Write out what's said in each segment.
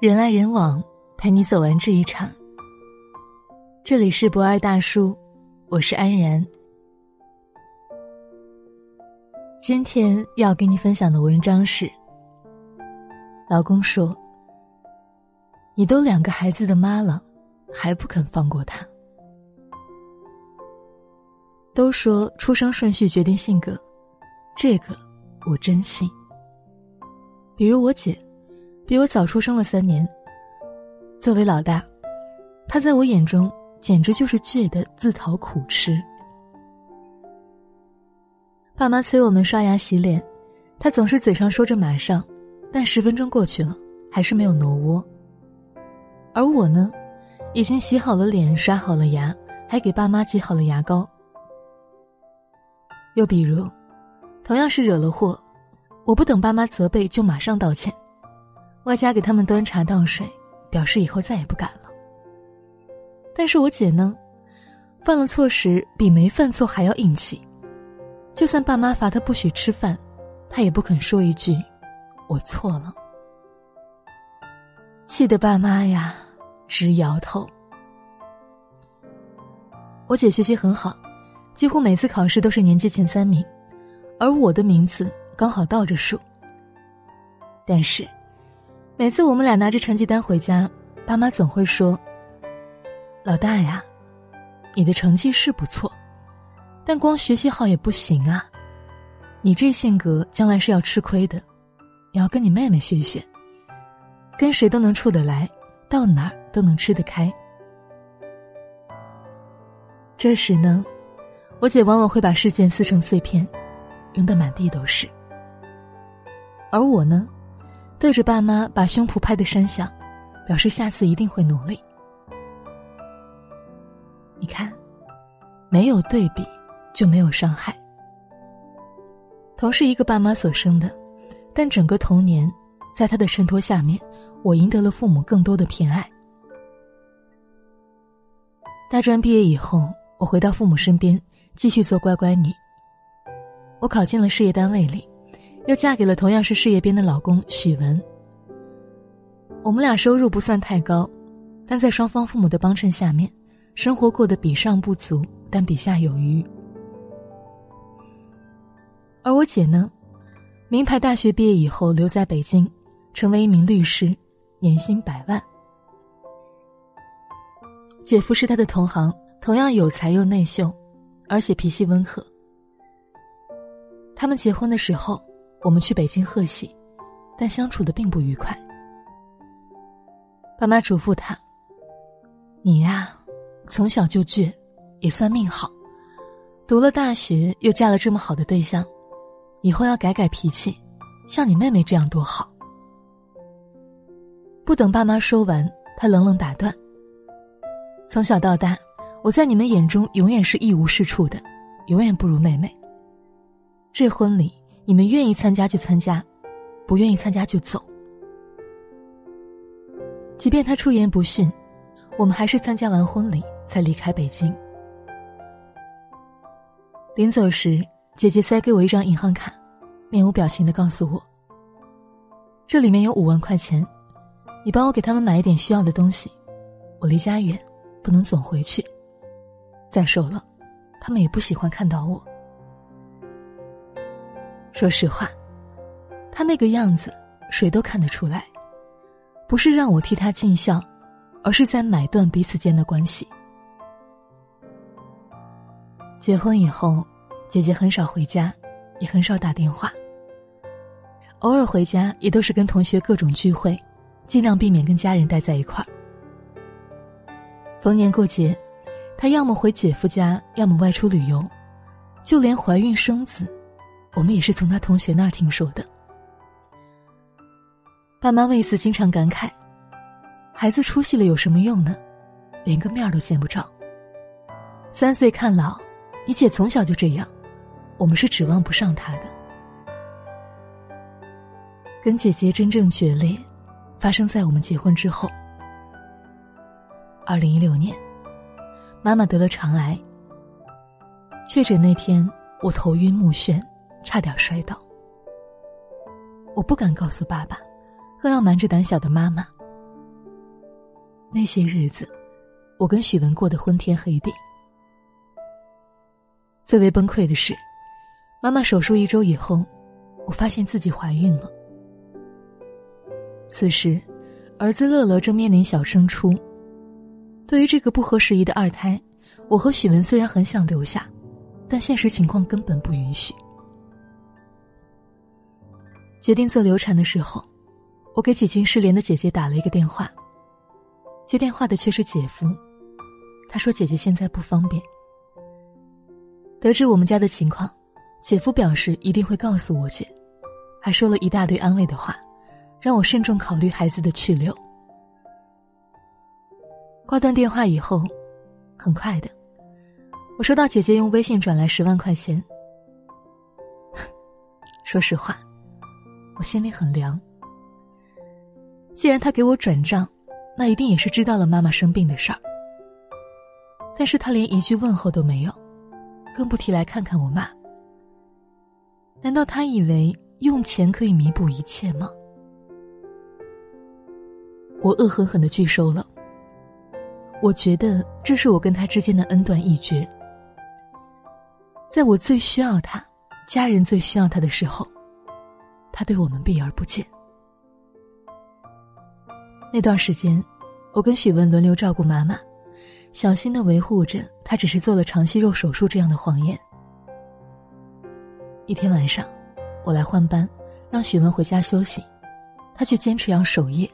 人来人往，陪你走完这一场。这里是博二大叔，我是安然。今天要给你分享的文章是：老公说：“你都两个孩子的妈了，还不肯放过他。”都说出生顺序决定性格，这个我真信。比如我姐，比我早出生了三年。作为老大，她在我眼中简直就是倔的自讨苦吃。爸妈催我们刷牙洗脸，她总是嘴上说着马上，但十分钟过去了，还是没有挪窝。而我呢，已经洗好了脸，刷好了牙，还给爸妈挤好了牙膏。又比如，同样是惹了祸，我不等爸妈责备就马上道歉，外加给他们端茶倒水，表示以后再也不敢了。但是我姐呢，犯了错时比没犯错还要硬气，就算爸妈罚她不许吃饭，她也不肯说一句“我错了”，气得爸妈呀直摇头。我姐学习很好。几乎每次考试都是年级前三名，而我的名次刚好倒着数。但是，每次我们俩拿着成绩单回家，爸妈总会说：“老大呀，你的成绩是不错，但光学习好也不行啊，你这性格将来是要吃亏的，你要跟你妹妹学学，跟谁都能处得来，到哪儿都能吃得开。”这时呢。我姐往往会把事件撕成碎片，扔得满地都是。而我呢，对着爸妈把胸脯拍得山响，表示下次一定会努力。你看，没有对比就没有伤害。同是一个爸妈所生的，但整个童年，在他的衬托下面，我赢得了父母更多的偏爱。大专毕业以后，我回到父母身边。继续做乖乖女。我考进了事业单位里，又嫁给了同样是事业编的老公许文。我们俩收入不算太高，但在双方父母的帮衬下面，生活过得比上不足，但比下有余。而我姐呢，名牌大学毕业以后留在北京，成为一名律师，年薪百万。姐夫是她的同行，同样有才又内秀。而且脾气温和。他们结婚的时候，我们去北京贺喜，但相处的并不愉快。爸妈嘱咐他：“你呀，从小就倔，也算命好，读了大学又嫁了这么好的对象，以后要改改脾气，像你妹妹这样多好。”不等爸妈说完，他冷冷打断：“从小到大。”我在你们眼中永远是一无是处的，永远不如妹妹。这婚礼你们愿意参加就参加，不愿意参加就走。即便他出言不逊，我们还是参加完婚礼才离开北京。临走时，姐姐塞给我一张银行卡，面无表情的告诉我：“这里面有五万块钱，你帮我给他们买一点需要的东西。我离家远，不能总回去。”再说了，他们也不喜欢看到我。说实话，他那个样子，谁都看得出来，不是让我替他尽孝，而是在买断彼此间的关系。结婚以后，姐姐很少回家，也很少打电话。偶尔回家，也都是跟同学各种聚会，尽量避免跟家人待在一块儿。逢年过节。她要么回姐夫家，要么外出旅游，就连怀孕生子，我们也是从他同学那儿听说的。爸妈为此经常感慨：孩子出息了有什么用呢？连个面都见不着。三岁看老，你姐从小就这样，我们是指望不上她的。跟姐姐真正决裂，发生在我们结婚之后。二零一六年。妈妈得了肠癌。确诊那天，我头晕目眩，差点摔倒。我不敢告诉爸爸，更要瞒着胆小的妈妈。那些日子，我跟许文过得昏天黑地。最为崩溃的是，妈妈手术一周以后，我发现自己怀孕了。此时，儿子乐乐正面临小升初。对于这个不合时宜的二胎，我和许文虽然很想留下，但现实情况根本不允许。决定做流产的时候，我给几经失联的姐姐打了一个电话。接电话的却是姐夫，他说姐姐现在不方便。得知我们家的情况，姐夫表示一定会告诉我姐，还说了一大堆安慰的话，让我慎重考虑孩子的去留。挂断电话以后，很快的，我收到姐姐用微信转来十万块钱。说实话，我心里很凉。既然他给我转账。那一定也是知道了妈妈生病的事儿，但是他连一句问候都没有，更不提来看看我妈。难道他以为用钱可以弥补一切吗？我恶狠狠的拒收了。我觉得这是我跟他之间的恩断义绝。在我最需要他，家人最需要他的时候，他对我们避而不见。那段时间，我跟许文轮流照顾妈妈，小心的维护着她只是做了肠息肉手术这样的谎言。一天晚上，我来换班，让许文回家休息，他却坚持要守夜。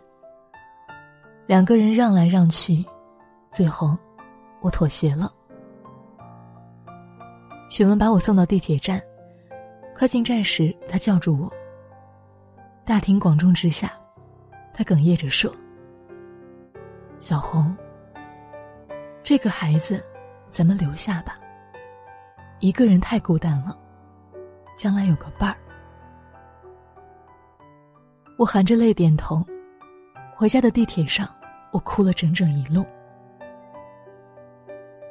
两个人让来让去，最后，我妥协了。许文把我送到地铁站，快进站时，他叫住我。大庭广众之下，他哽咽着说。小红，这个孩子，咱们留下吧。一个人太孤单了，将来有个伴儿。我含着泪点头。回家的地铁上，我哭了整整一路。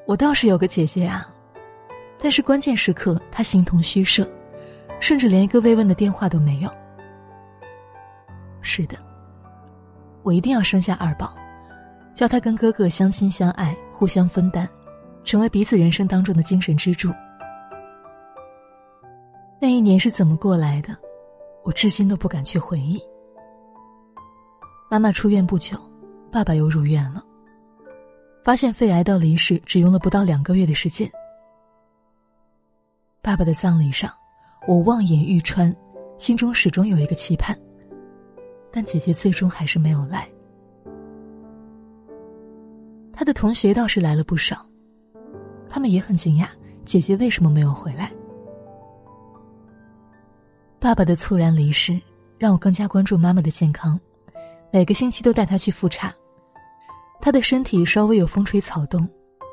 我倒是有个姐姐啊，但是关键时刻她形同虚设，甚至连一个慰问的电话都没有。是的，我一定要生下二宝。叫他跟哥哥相亲相爱，互相分担，成为彼此人生当中的精神支柱。那一年是怎么过来的，我至今都不敢去回忆。妈妈出院不久，爸爸又入院了，发现肺癌到离世只用了不到两个月的时间。爸爸的葬礼上，我望眼欲穿，心中始终有一个期盼，但姐姐最终还是没有来。他的同学倒是来了不少，他们也很惊讶姐姐为什么没有回来。爸爸的猝然离世让我更加关注妈妈的健康，每个星期都带她去复查。她的身体稍微有风吹草动，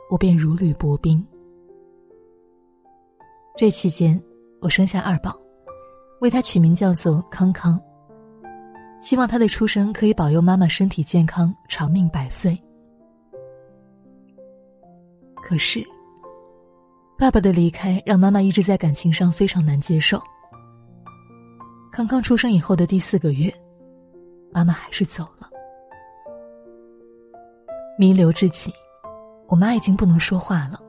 我便如履薄冰。这期间，我生下二宝，为他取名叫做康康，希望他的出生可以保佑妈妈身体健康，长命百岁。可是，爸爸的离开让妈妈一直在感情上非常难接受。康康出生以后的第四个月，妈妈还是走了。弥留之际，我妈已经不能说话了，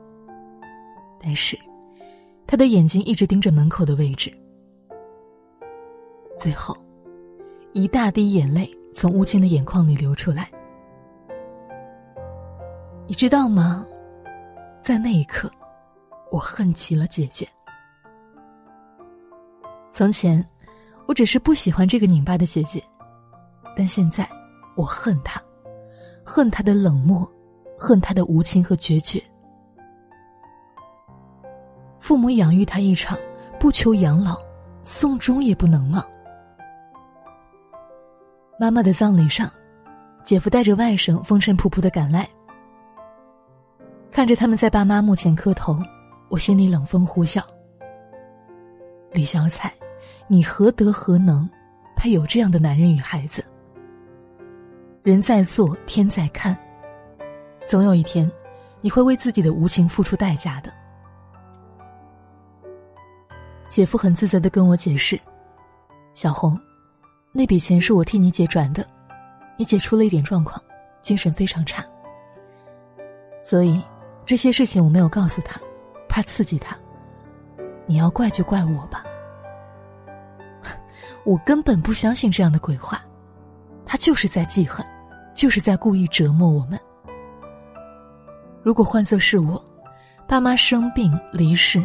但是，她的眼睛一直盯着门口的位置。最后，一大滴眼泪从乌青的眼眶里流出来。你知道吗？在那一刻，我恨极了姐姐。从前，我只是不喜欢这个拧巴的姐姐，但现在，我恨她，恨她的冷漠，恨她的无情和决绝。父母养育她一场，不求养老，送终也不能吗？妈妈的葬礼上，姐夫带着外甥风尘仆仆的赶来。看着他们在爸妈墓前磕头，我心里冷风呼啸。李小彩，你何德何能，配有这样的男人与孩子？人在做，天在看，总有一天，你会为自己的无情付出代价的。姐夫很自责的跟我解释：“小红，那笔钱是我替你姐转的，你姐出了一点状况，精神非常差。所以这些事情我没有告诉他，怕刺激他。你要怪就怪我吧，我根本不相信这样的鬼话，他就是在记恨，就是在故意折磨我们。如果换做是我，爸妈生病离世，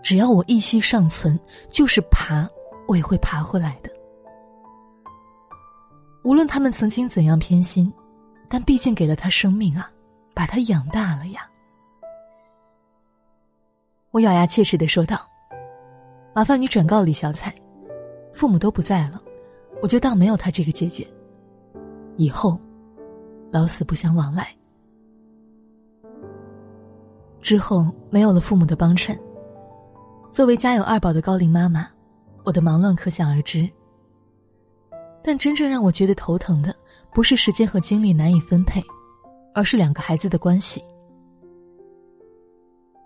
只要我一息尚存，就是爬我也会爬回来的。无论他们曾经怎样偏心，但毕竟给了他生命啊，把他养大了呀。我咬牙切齿的说道：“麻烦你转告李小彩，父母都不在了，我就当没有她这个姐姐。以后，老死不相往来。”之后没有了父母的帮衬，作为家有二宝的高龄妈妈，我的忙乱可想而知。但真正让我觉得头疼的，不是时间和精力难以分配，而是两个孩子的关系。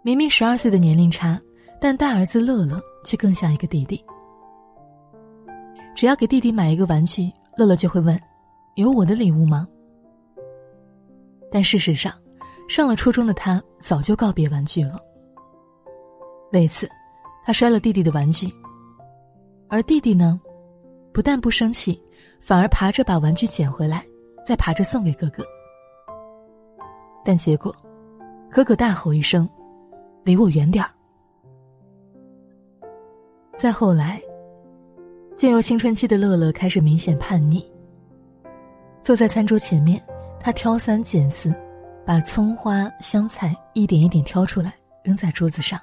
明明十二岁的年龄差，但大儿子乐乐却更像一个弟弟。只要给弟弟买一个玩具，乐乐就会问：“有我的礼物吗？”但事实上，上了初中的他早就告别玩具了。为此，他摔了弟弟的玩具，而弟弟呢，不但不生气，反而爬着把玩具捡回来，再爬着送给哥哥。但结果，哥哥大吼一声。离我远点儿。再后来，进入青春期的乐乐开始明显叛逆。坐在餐桌前面，他挑三拣四，把葱花、香菜一点一点挑出来扔在桌子上。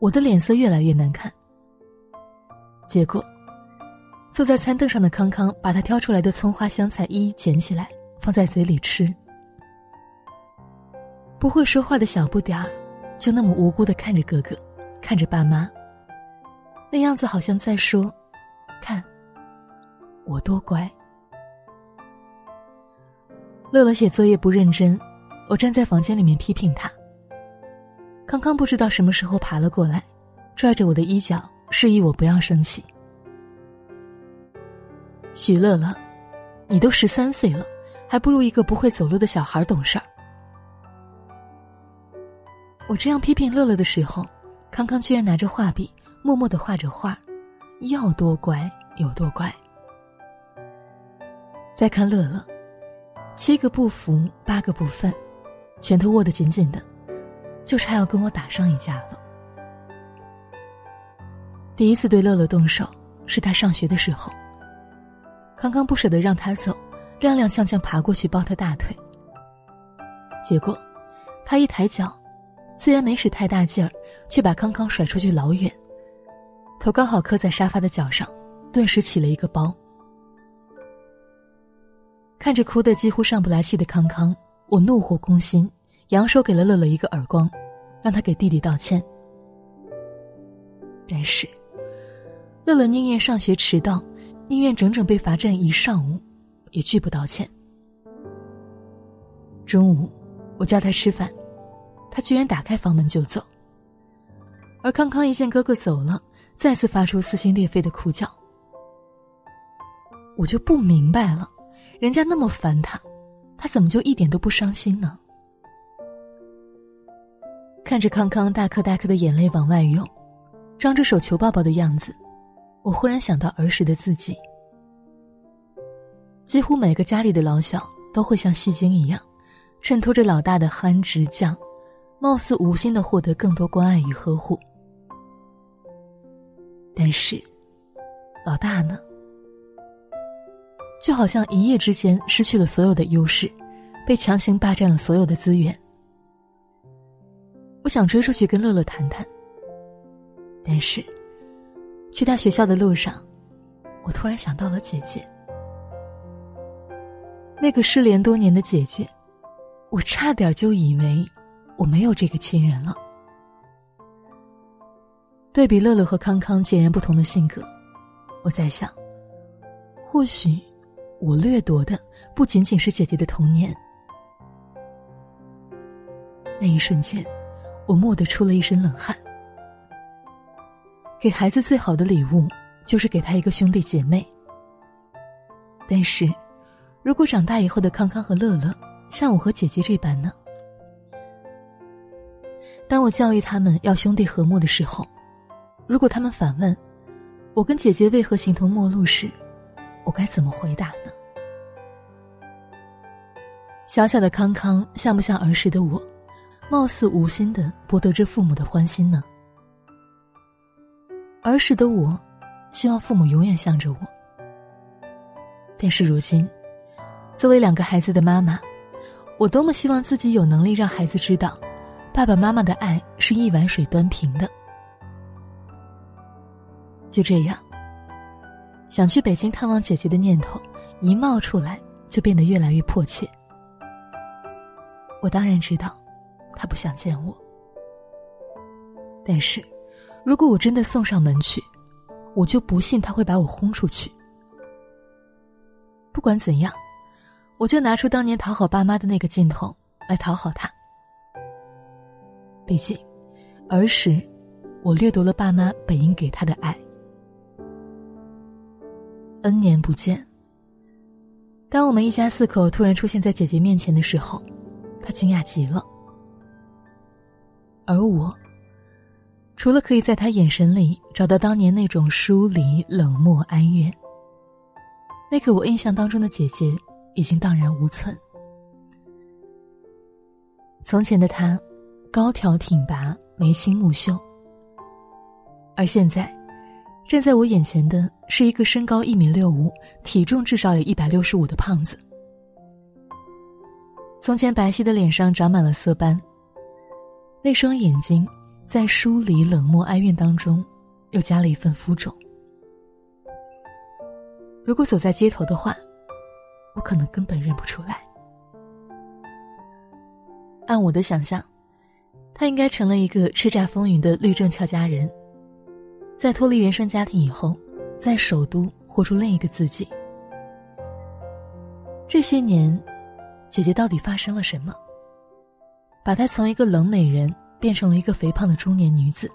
我的脸色越来越难看。结果，坐在餐凳上的康康把他挑出来的葱花、香菜一一捡起来，放在嘴里吃。不会说话的小不点儿，就那么无辜的看着哥哥，看着爸妈。那样子好像在说：“看，我多乖。”乐乐写作业不认真，我站在房间里面批评他。康康不知道什么时候爬了过来，拽着我的衣角，示意我不要生气。许乐乐，你都十三岁了，还不如一个不会走路的小孩懂事儿。我这样批评乐乐的时候，康康居然拿着画笔，默默的画着画，要多乖有多乖。再看乐乐，七个不服八个不忿，拳头握得紧紧的，就差要跟我打上一架了。第一次对乐乐动手是他上学的时候，康康不舍得让他走，踉踉跄跄爬过去抱他大腿，结果他一抬脚。虽然没使太大劲儿，却把康康甩出去老远，头刚好磕在沙发的角上，顿时起了一个包。看着哭得几乎上不来气的康康，我怒火攻心，扬手给了乐乐一个耳光，让他给弟弟道歉。但是，乐乐宁愿上学迟到，宁愿整整被罚站一上午，也拒不道歉。中午，我叫他吃饭。他居然打开房门就走，而康康一见哥哥走了，再次发出撕心裂肺的哭叫。我就不明白了，人家那么烦他，他怎么就一点都不伤心呢？看着康康大颗大颗的眼泪往外涌，张着手求抱抱的样子，我忽然想到儿时的自己。几乎每个家里的老小都会像戏精一样，衬托着老大的憨直犟。貌似无心的获得更多关爱与呵护，但是，老大呢？就好像一夜之间失去了所有的优势，被强行霸占了所有的资源。我想追出去跟乐乐谈谈，但是，去他学校的路上，我突然想到了姐姐，那个失联多年的姐姐，我差点就以为。我没有这个亲人了。对比乐乐和康康截然不同的性格，我在想，或许我掠夺的不仅仅是姐姐的童年。那一瞬间，我蓦地出了一身冷汗。给孩子最好的礼物，就是给他一个兄弟姐妹。但是，如果长大以后的康康和乐乐像我和姐姐这般呢？当我教育他们要兄弟和睦的时候，如果他们反问，我跟姐姐为何形同陌路时，我该怎么回答呢？小小的康康像不像儿时的我，貌似无心的博得着父母的欢心呢？儿时的我，希望父母永远向着我。但是如今，作为两个孩子的妈妈，我多么希望自己有能力让孩子知道。爸爸妈妈的爱是一碗水端平的。就这样，想去北京探望姐姐的念头一冒出来，就变得越来越迫切。我当然知道，他不想见我。但是，如果我真的送上门去，我就不信他会把我轰出去。不管怎样，我就拿出当年讨好爸妈的那个劲头来讨好他。毕竟，儿时我掠夺了爸妈本应给他的爱。N 年不见，当我们一家四口突然出现在姐姐面前的时候，她惊讶极了。而我，除了可以在他眼神里找到当年那种疏离、冷漠、哀怨，那个我印象当中的姐姐已经荡然无存。从前的她。高挑挺拔，眉清目秀。而现在，站在我眼前的是一个身高一米六五、体重至少有一百六十五的胖子。从前白皙的脸上长满了色斑，那双眼睛在疏离、冷漠、哀怨当中，又加了一份浮肿。如果走在街头的话，我可能根本认不出来。按我的想象。他应该成了一个叱咤风云的律政俏佳人，在脱离原生家庭以后，在首都活出另一个自己。这些年，姐姐到底发生了什么？把她从一个冷美人变成了一个肥胖的中年女子。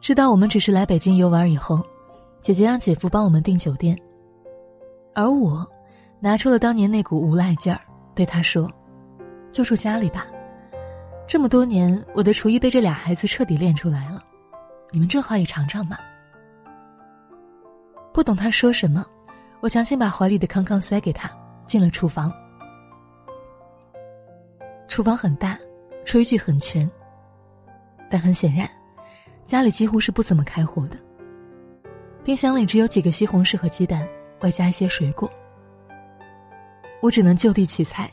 知道我们只是来北京游玩以后，姐姐让姐夫帮我们订酒店，而我，拿出了当年那股无赖劲儿，对他说：“就住家里吧。”这么多年，我的厨艺被这俩孩子彻底练出来了，你们正好也尝尝嘛。不懂他说什么，我强行把怀里的康康塞给他，进了厨房。厨房很大，炊具很全，但很显然，家里几乎是不怎么开火的。冰箱里只有几个西红柿和鸡蛋，外加一些水果。我只能就地取材，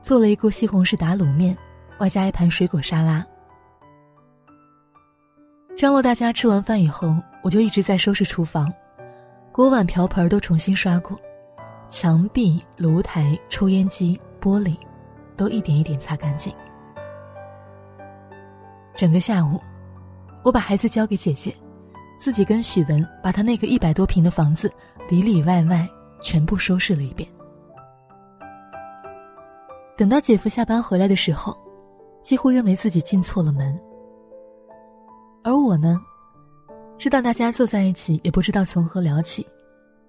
做了一锅西红柿打卤面。外加一盘水果沙拉。张罗大家吃完饭以后，我就一直在收拾厨房，锅碗瓢盆都重新刷过，墙壁、炉台、抽烟机、玻璃，都一点一点擦干净。整个下午，我把孩子交给姐姐，自己跟许文把他那个一百多平的房子里里外外全部收拾了一遍。等到姐夫下班回来的时候。几乎认为自己进错了门，而我呢，知道大家坐在一起，也不知道从何聊起，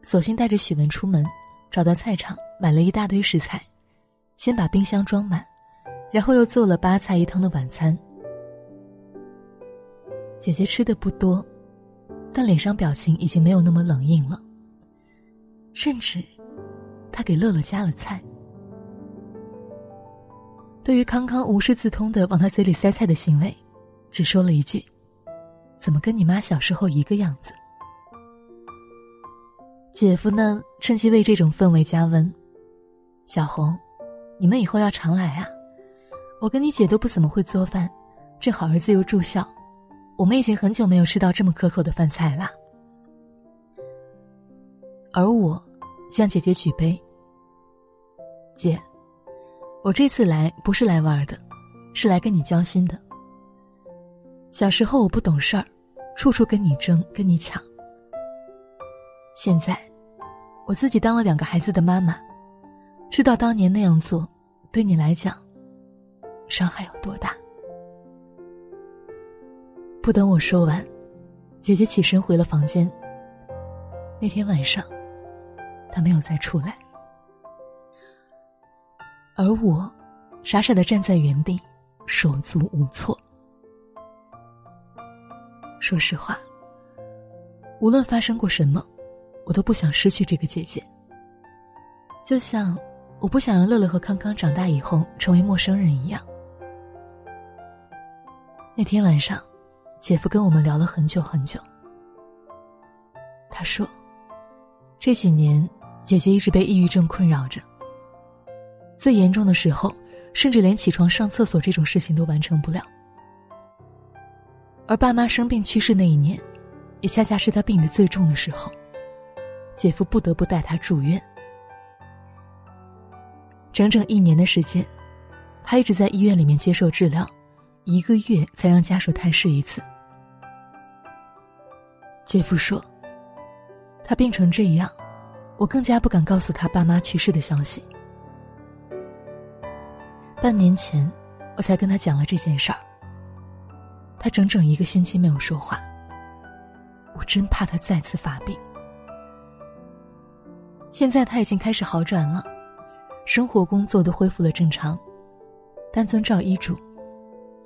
索性带着许文出门，找到菜场买了一大堆食材，先把冰箱装满，然后又做了八菜一汤的晚餐。姐姐吃的不多，但脸上表情已经没有那么冷硬了，甚至，她给乐乐加了菜。对于康康无师自通的往他嘴里塞菜的行为，只说了一句：“怎么跟你妈小时候一个样子？”姐夫呢，趁机为这种氛围加温：“小红，你们以后要常来啊！我跟你姐都不怎么会做饭，正好儿子又住校，我们已经很久没有吃到这么可口的饭菜啦。”而我向姐姐举杯：“姐。”我这次来不是来玩的，是来跟你交心的。小时候我不懂事儿，处处跟你争，跟你抢。现在，我自己当了两个孩子的妈妈，知道当年那样做，对你来讲，伤害有多大。不等我说完，姐姐起身回了房间。那天晚上，她没有再出来，而我傻傻的站在原地，手足无措。说实话，无论发生过什么，我都不想失去这个姐姐。就像我不想让乐乐和康康长大以后成为陌生人一样。那天晚上，姐夫跟我们聊了很久很久。他说，这几年姐姐一直被抑郁症困扰着。最严重的时候，甚至连起床上厕所这种事情都完成不了。而爸妈生病去世那一年，也恰恰是他病得最重的时候。姐夫不得不带他住院。整整一年的时间，他一直在医院里面接受治疗，一个月才让家属探视一次。姐夫说：“他病成这样，我更加不敢告诉他爸妈去世的消息。”半年前，我才跟他讲了这件事儿。他整整一个星期没有说话，我真怕他再次发病。现在他已经开始好转了。生活工作都恢复了正常，但遵照医嘱，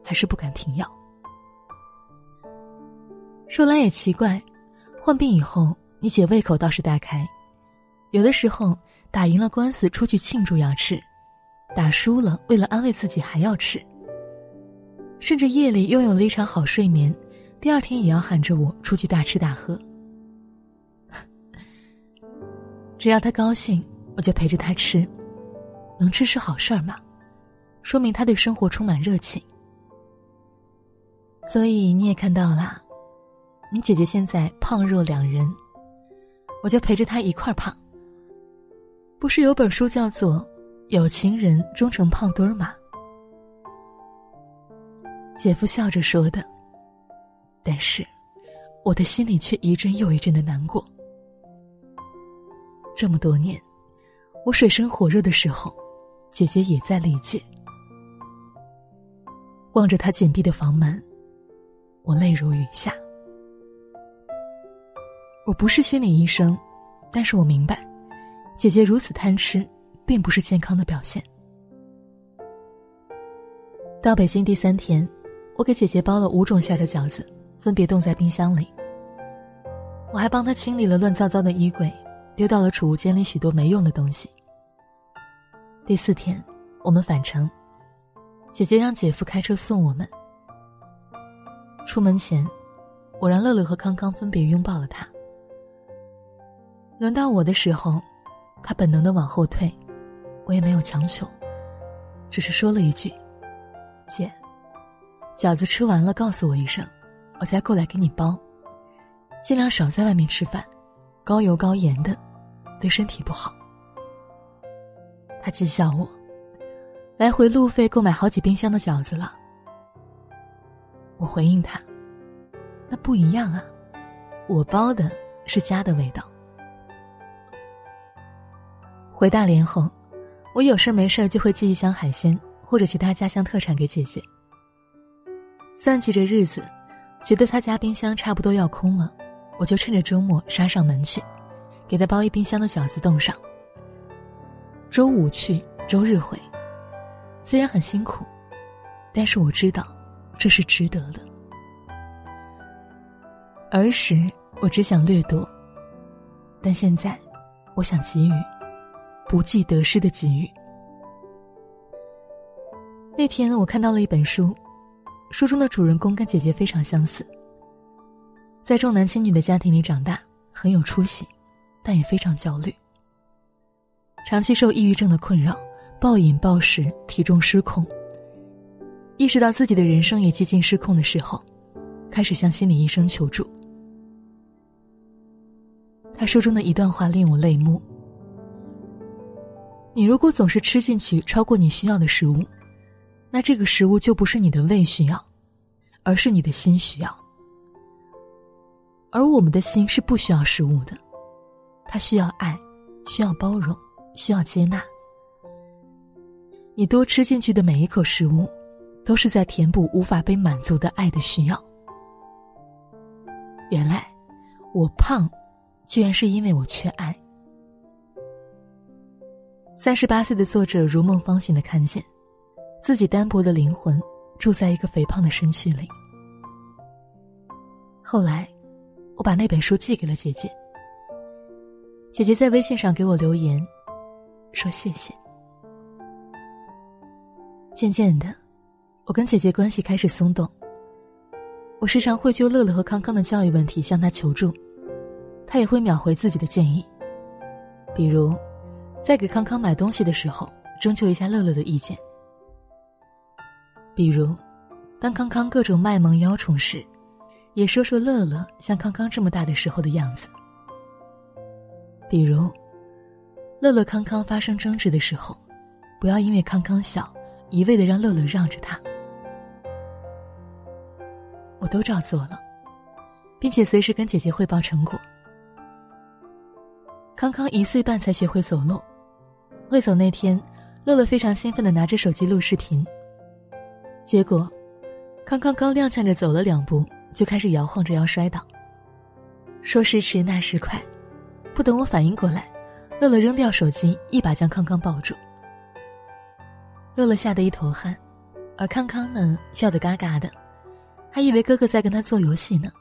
还是不敢停药。说来也奇怪，患病以后，你姐胃口倒是大开，有的时候打赢了官司出去庆祝要吃，打输了为了安慰自己还要吃，甚至夜里拥有了一场好睡眠，第二天也要喊着我出去大吃大喝。只要他高兴，我就陪着他吃。能吃是好事儿嘛，说明他对生活充满热情。所以你也看到了，你姐姐现在胖若两人，我就陪着她一块儿胖。不是有本书叫做《有情人终成胖墩儿》吗？姐夫笑着说的，但是我的心里却一阵又一阵的难过。这么多年，我水深火热的时候。姐姐也在理解，望着她紧闭的房门，我泪如雨下。我不是心理医生，但是我明白，姐姐如此贪吃，并不是健康的表现。到北京第三天，我给姐姐包了五种馅的饺子，分别冻在冰箱里。我还帮她清理了乱糟糟的衣柜，丢到了储物间里许多没用的东西。第四天，我们返程，姐姐让姐夫开车送我们。出门前，我让乐乐和康康分别拥抱了他。轮到我的时候，他本能的往后退，我也没有强求，只是说了一句：“姐，饺子吃完了告诉我一声，我再过来给你包。尽量少在外面吃饭，高油高盐的，对身体不好。”他讥笑我，来回路费够买好几冰箱的饺子了。我回应他：“那不一样啊，我包的是家的味道。”回大连后，我有事没事就会寄一箱海鲜或者其他家乡特产给姐姐。算计着日子，觉得他家冰箱差不多要空了，我就趁着周末杀上门去，给他包一冰箱的饺子冻上。周五去，周日回，虽然很辛苦，但是我知道，这是值得的。儿时我只想掠夺，但现在，我想给予，不计得失的给予。那天我看到了一本书，书中的主人公跟姐姐非常相似，在重男轻女的家庭里长大，很有出息，但也非常焦虑。长期受抑郁症的困扰，暴饮暴食，体重失控。意识到自己的人生也接近失控的时候，开始向心理医生求助。他书中的一段话令我泪目：“你如果总是吃进去超过你需要的食物，那这个食物就不是你的胃需要，而是你的心需要。而我们的心是不需要食物的，它需要爱，需要包容。”需要接纳，你多吃进去的每一口食物，都是在填补无法被满足的爱的需要。原来我胖，居然是因为我缺爱。三十八岁的作者如梦方醒的看见，自己单薄的灵魂住在一个肥胖的身躯里。后来，我把那本书寄给了姐姐。姐姐在微信上给我留言，说谢谢。渐渐的，我跟姐姐关系开始松动。我时常会就乐乐和康康的教育问题向她求助，她也会秒回自己的建议。比如，在给康康买东西的时候，征求一下乐乐的意见；比如，当康康各种卖萌邀宠时，也说说乐乐像康康这么大的时候的样子。比如，乐乐康康发生争执的时候，不要因为康康小，一味的让乐乐让着他。都照做了，并且随时跟姐姐汇报成果。康康一岁半才学会走路，会走那天，乐乐非常兴奋的拿着手机录视频。结果，康康刚踉跄着走了两步，就开始摇晃着要摔倒。说时迟，那时快。不等我反应过来，乐乐扔掉手机，一把将康康抱住。乐乐吓得一头汗，而康康呢，笑得嘎嘎的，还以为哥哥在跟他做游戏呢。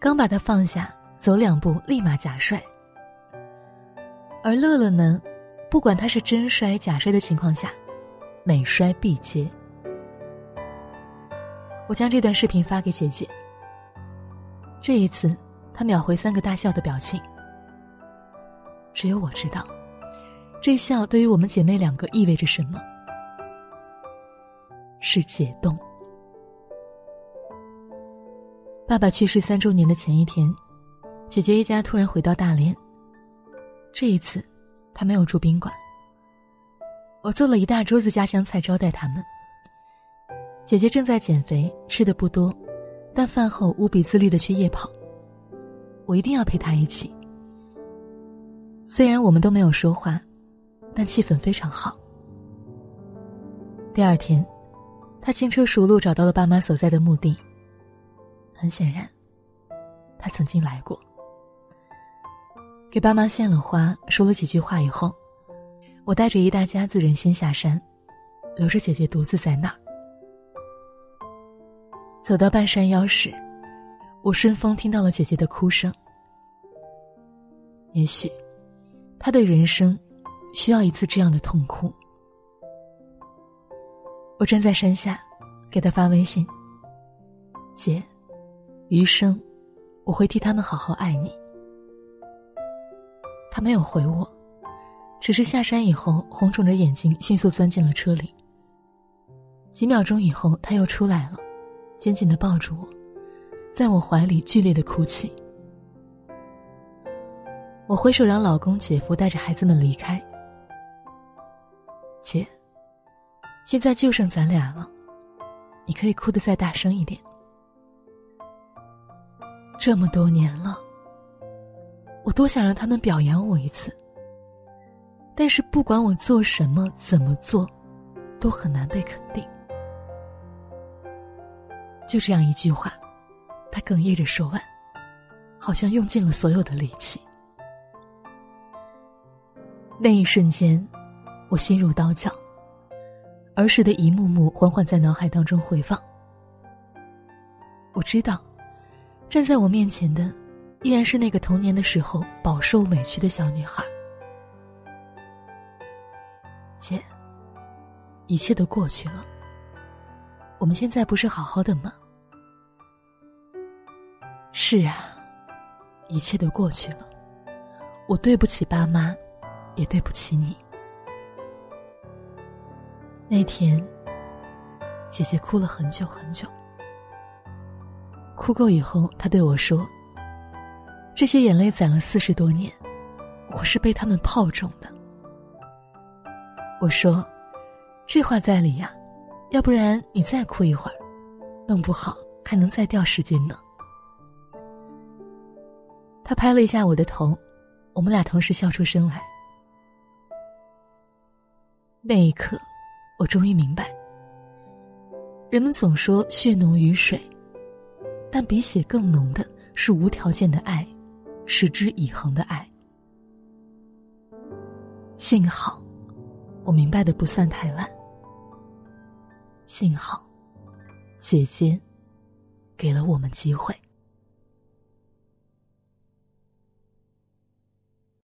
刚把他放下，走两步立马假摔。而乐乐呢，不管他是真摔假摔的情况下，每摔必接。我将这段视频发给姐姐。这一次，她秒回三个大笑的表情。只有我知道，这笑对于我们姐妹两个意味着什么？是解冻。爸爸去世三周年的前一天，姐姐一家突然回到大连。这一次，他没有住宾馆。我做了一大桌子家乡菜招待他们。姐姐正在减肥，吃的不多，但饭后无比自律的去夜跑。我一定要陪她一起。虽然我们都没有说话，但气氛非常好。第二天，他轻车熟路找到了爸妈所在的墓地。很显然，他曾经来过。给爸妈献了花，说了几句话以后，我带着一大家子人先下山，留着姐姐独自在那儿。走到半山腰时，我顺风听到了姐姐的哭声。也许。他的人生需要一次这样的痛哭。我站在山下，给他发微信：“姐，余生我会替他们好好爱你。”他没有回我，只是下山以后红肿着眼睛，迅速钻进了车里。几秒钟以后，他又出来了，紧紧的抱住我，在我怀里剧烈的哭泣。我挥手让老公、姐夫带着孩子们离开。姐，现在就剩咱俩了，你可以哭得再大声一点。这么多年了，我多想让他们表扬我一次，但是不管我做什么、怎么做，都很难被肯定。就这样一句话，他哽咽着说完，好像用尽了所有的力气。那一瞬间，我心如刀绞，儿时的一幕幕缓缓在脑海当中回放。我知道，站在我面前的，依然是那个童年的时候饱受委屈的小女孩。姐，一切都过去了，我们现在不是好好的吗？是啊，一切都过去了，我对不起爸妈。也对不起你。那天，姐姐哭了很久很久。哭够以后，他对我说：“这些眼泪攒了四十多年，我是被他们泡肿的。”我说：“这话在理呀，要不然你再哭一会儿，弄不好还能再掉十斤呢。”他拍了一下我的头，我们俩同时笑出声来。那一刻，我终于明白。人们总说血浓于水，但比血更浓的是无条件的爱，持之以恒的爱。幸好，我明白的不算太晚。幸好，姐姐给了我们机会。